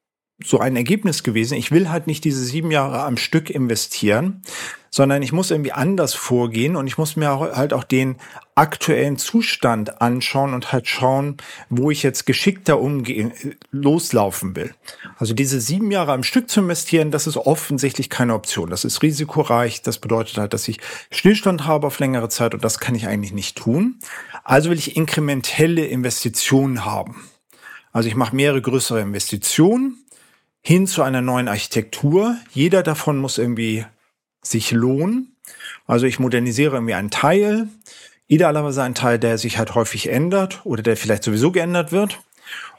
A: so ein Ergebnis gewesen. Ich will halt nicht diese sieben Jahre am Stück investieren, sondern ich muss irgendwie anders vorgehen und ich muss mir halt auch den aktuellen Zustand anschauen und halt schauen, wo ich jetzt geschickter umgehen, loslaufen will. Also diese sieben Jahre am Stück zu investieren, das ist offensichtlich keine Option. Das ist risikoreich. Das bedeutet halt, dass ich Stillstand habe auf längere Zeit und das kann ich eigentlich nicht tun. Also will ich inkrementelle Investitionen haben. Also ich mache mehrere größere Investitionen hin zu einer neuen Architektur. Jeder davon muss irgendwie sich lohnen. Also ich modernisiere irgendwie einen Teil, idealerweise einen Teil, der sich halt häufig ändert oder der vielleicht sowieso geändert wird.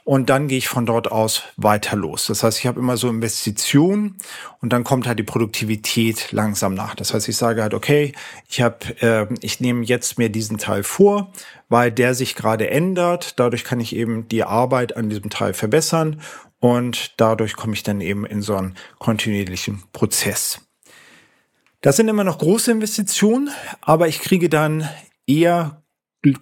A: Und dann gehe ich von dort aus weiter los. Das heißt, ich habe immer so Investitionen und dann kommt halt die Produktivität langsam nach. Das heißt, ich sage halt, okay, ich habe, äh, ich nehme jetzt mir diesen Teil vor, weil der sich gerade ändert. Dadurch kann ich eben die Arbeit an diesem Teil verbessern und dadurch komme ich dann eben in so einen kontinuierlichen Prozess. Das sind immer noch große Investitionen, aber ich kriege dann eher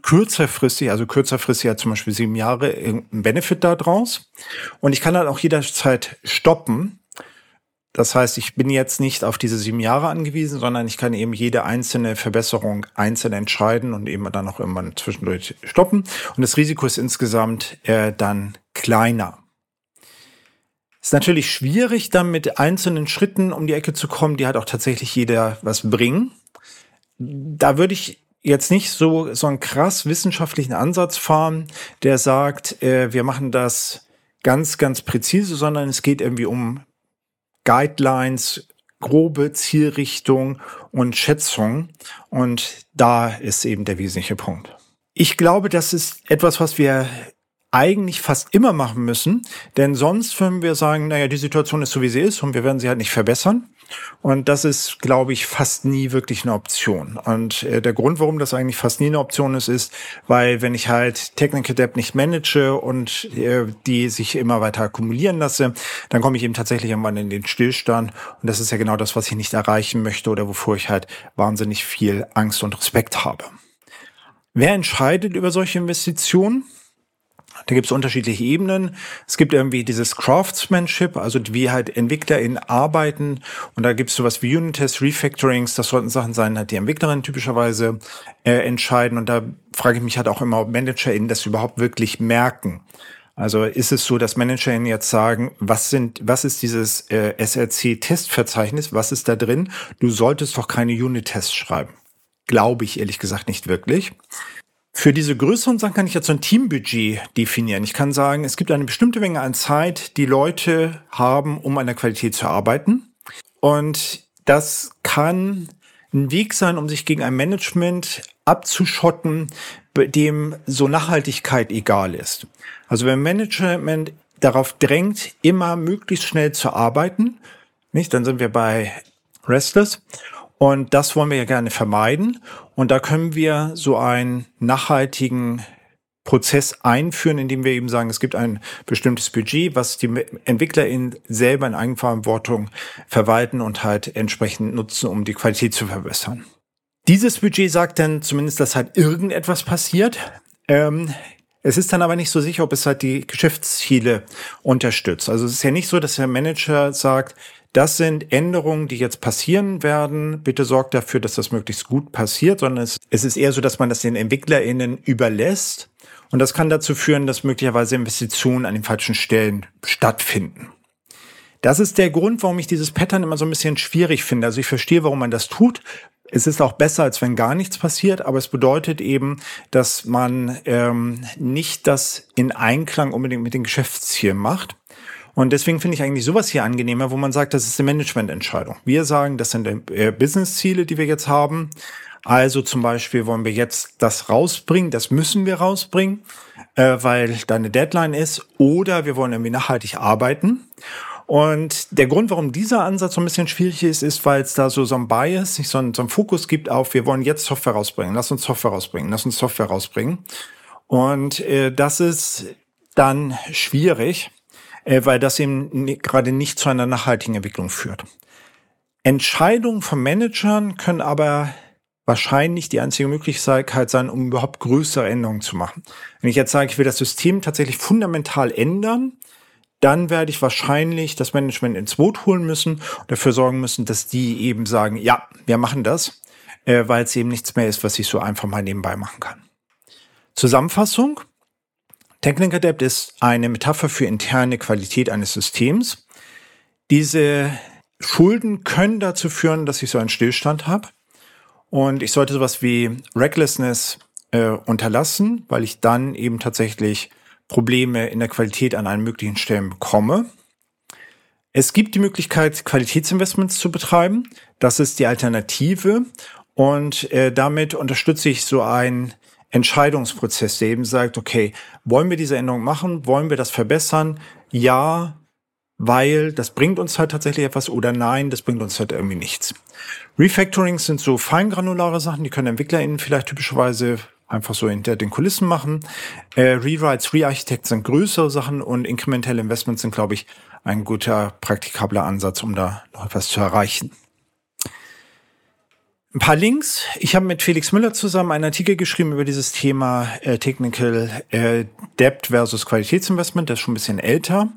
A: kürzerfristig, also kürzerfristig ja zum Beispiel sieben Jahre, irgendeinen Benefit daraus. Und ich kann dann auch jederzeit stoppen. Das heißt, ich bin jetzt nicht auf diese sieben Jahre angewiesen, sondern ich kann eben jede einzelne Verbesserung einzeln entscheiden und eben dann auch irgendwann zwischendurch stoppen. Und das Risiko ist insgesamt äh, dann kleiner. Ist natürlich schwierig, dann mit einzelnen Schritten um die Ecke zu kommen, die halt auch tatsächlich jeder was bringen. Da würde ich jetzt nicht so, so einen krass wissenschaftlichen Ansatz fahren, der sagt, äh, wir machen das ganz, ganz präzise, sondern es geht irgendwie um Guidelines, grobe Zielrichtung und Schätzung. Und da ist eben der wesentliche Punkt. Ich glaube, das ist etwas, was wir eigentlich fast immer machen müssen, denn sonst würden wir sagen, naja, die Situation ist so, wie sie ist und wir werden sie halt nicht verbessern. Und das ist, glaube ich, fast nie wirklich eine Option. Und äh, der Grund, warum das eigentlich fast nie eine Option ist, ist, weil wenn ich halt Technical Debt nicht manage und äh, die sich immer weiter akkumulieren lasse, dann komme ich eben tatsächlich irgendwann in den Stillstand. Und das ist ja genau das, was ich nicht erreichen möchte oder wovor ich halt wahnsinnig viel Angst und Respekt habe. Wer entscheidet über solche Investitionen? Da gibt es unterschiedliche Ebenen. Es gibt irgendwie dieses Craftsmanship, also wie halt EntwicklerInnen arbeiten. Und da gibt es sowas wie Unit-Tests, Refactorings. Das sollten Sachen sein, halt die Entwicklerinnen typischerweise äh, entscheiden. Und da frage ich mich halt auch immer, ob ManagerInnen das überhaupt wirklich merken. Also ist es so, dass ManagerInnen jetzt sagen, was sind, was ist dieses äh, SRC-Testverzeichnis? Was ist da drin? Du solltest doch keine Unit-Tests schreiben. Glaube ich ehrlich gesagt nicht wirklich. Für diese größeren Sachen kann ich jetzt so ein Teambudget definieren. Ich kann sagen, es gibt eine bestimmte Menge an Zeit, die Leute haben, um an der Qualität zu arbeiten. Und das kann ein Weg sein, um sich gegen ein Management abzuschotten, bei dem so Nachhaltigkeit egal ist. Also wenn Management darauf drängt, immer möglichst schnell zu arbeiten, nicht, dann sind wir bei Restless. Und das wollen wir ja gerne vermeiden. Und da können wir so einen nachhaltigen Prozess einführen, indem wir eben sagen, es gibt ein bestimmtes Budget, was die EntwicklerInnen selber in Eigenverantwortung verwalten und halt entsprechend nutzen, um die Qualität zu verbessern. Dieses Budget sagt dann zumindest, dass halt irgendetwas passiert. Ähm, es ist dann aber nicht so sicher, ob es halt die Geschäftsziele unterstützt. Also es ist ja nicht so, dass der Manager sagt, das sind Änderungen, die jetzt passieren werden. Bitte sorgt dafür, dass das möglichst gut passiert, sondern es, es ist eher so, dass man das den EntwicklerInnen überlässt. Und das kann dazu führen, dass möglicherweise Investitionen an den falschen Stellen stattfinden. Das ist der Grund, warum ich dieses Pattern immer so ein bisschen schwierig finde. Also ich verstehe, warum man das tut. Es ist auch besser, als wenn gar nichts passiert, aber es bedeutet eben, dass man ähm, nicht das in Einklang unbedingt mit den Geschäftszielen macht. Und deswegen finde ich eigentlich sowas hier angenehmer, wo man sagt, das ist eine Managemententscheidung. Wir sagen, das sind äh, Business-Ziele, die wir jetzt haben. Also zum Beispiel wollen wir jetzt das rausbringen, das müssen wir rausbringen, äh, weil da eine Deadline ist. Oder wir wollen irgendwie nachhaltig arbeiten. Und der Grund, warum dieser Ansatz so ein bisschen schwierig ist, ist, weil es da so, so ein Bias, so ein, so ein Fokus gibt auf, wir wollen jetzt Software rausbringen, lass uns Software rausbringen, lass uns Software rausbringen. Und äh, das ist dann schwierig, weil das eben gerade nicht zu einer nachhaltigen Entwicklung führt. Entscheidungen von Managern können aber wahrscheinlich die einzige Möglichkeit sein, um überhaupt größere Änderungen zu machen. Wenn ich jetzt sage, ich will das System tatsächlich fundamental ändern, dann werde ich wahrscheinlich das Management ins Boot holen müssen und dafür sorgen müssen, dass die eben sagen, ja, wir machen das, äh, weil es eben nichts mehr ist, was ich so einfach mal nebenbei machen kann. Zusammenfassung. Technical Debt ist eine Metapher für interne Qualität eines Systems. Diese Schulden können dazu führen, dass ich so einen Stillstand habe. Und ich sollte sowas wie Recklessness äh, unterlassen, weil ich dann eben tatsächlich Probleme in der Qualität an allen möglichen Stellen bekomme. Es gibt die Möglichkeit, Qualitätsinvestments zu betreiben. Das ist die Alternative. Und äh, damit unterstütze ich so einen Entscheidungsprozess, der eben sagt, okay, wollen wir diese Änderung machen? Wollen wir das verbessern? Ja, weil das bringt uns halt tatsächlich etwas oder nein, das bringt uns halt irgendwie nichts. Refactorings sind so feingranulare Sachen, die können EntwicklerInnen vielleicht typischerweise einfach so hinter den Kulissen machen. Äh, Rewrites, Rearchitects sind größere Sachen und inkrementelle Investments sind, glaube ich, ein guter, praktikabler Ansatz, um da noch etwas zu erreichen. Ein paar Links. Ich habe mit Felix Müller zusammen einen Artikel geschrieben über dieses Thema äh, Technical äh, Debt versus Qualitätsinvestment. Das ist schon ein bisschen älter.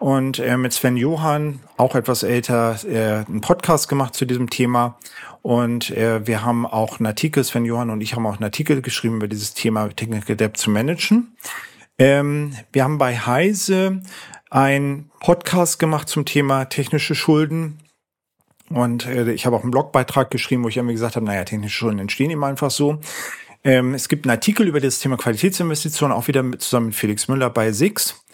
A: Und äh, mit Sven Johann, auch etwas älter, äh, einen Podcast gemacht zu diesem Thema. Und äh, wir haben auch einen Artikel, Sven Johann und ich haben auch einen Artikel geschrieben über dieses Thema Technical Debt zu managen. Ähm, wir haben bei Heise einen Podcast gemacht zum Thema technische Schulden und äh, ich habe auch einen Blogbeitrag geschrieben, wo ich irgendwie gesagt habe, naja, technische Schulden entstehen eben einfach so. Ähm, es gibt einen Artikel über das Thema Qualitätsinvestitionen, auch wieder mit, zusammen mit Felix Müller bei Six.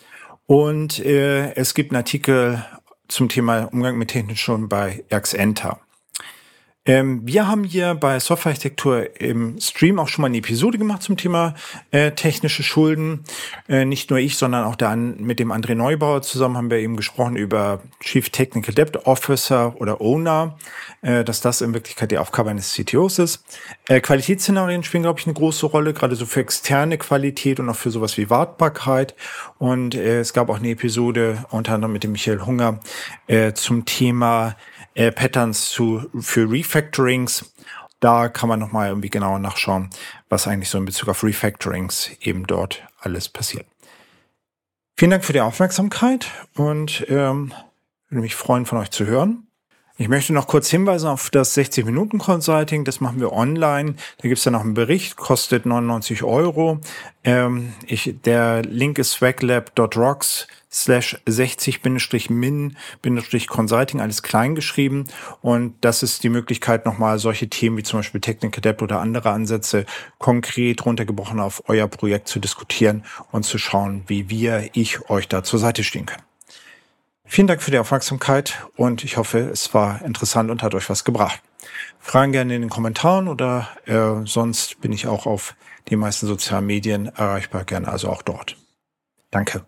A: Und äh, es gibt einen Artikel zum Thema Umgang mit technischen Schulden bei Erxenter. Ähm, wir haben hier bei Softwarearchitektur im Stream auch schon mal eine Episode gemacht zum Thema äh, technische Schulden. Äh, nicht nur ich, sondern auch der, mit dem André Neubauer zusammen haben wir eben gesprochen über Chief Technical Debt Officer oder Owner, äh, dass das in Wirklichkeit die Aufgabe eines CTOs ist. Äh, Qualitätsszenarien spielen, glaube ich, eine große Rolle, gerade so für externe Qualität und auch für sowas wie Wartbarkeit. Und äh, es gab auch eine Episode unter anderem mit dem Michael Hunger äh, zum Thema äh, Patterns zu, für Refactorings. Da kann man nochmal irgendwie genauer nachschauen, was eigentlich so in Bezug auf Refactorings eben dort alles passiert. Vielen Dank für die Aufmerksamkeit und ähm, würde mich freuen, von euch zu hören. Ich möchte noch kurz hinweisen auf das 60-Minuten-Consulting. Das machen wir online. Da gibt's dann noch einen Bericht, kostet 99 Euro. Ähm, ich, der Link ist swaglab.rocks slash 60-min-consulting, alles klein geschrieben. Und das ist die Möglichkeit, nochmal solche Themen wie zum Beispiel Technical Debt oder andere Ansätze konkret runtergebrochen auf euer Projekt zu diskutieren und zu schauen, wie wir, ich euch da zur Seite stehen können. Vielen Dank für die Aufmerksamkeit und ich hoffe, es war interessant und hat euch was gebracht. Fragen gerne in den Kommentaren oder äh, sonst bin ich auch auf den meisten sozialen Medien erreichbar, gerne also auch dort. Danke.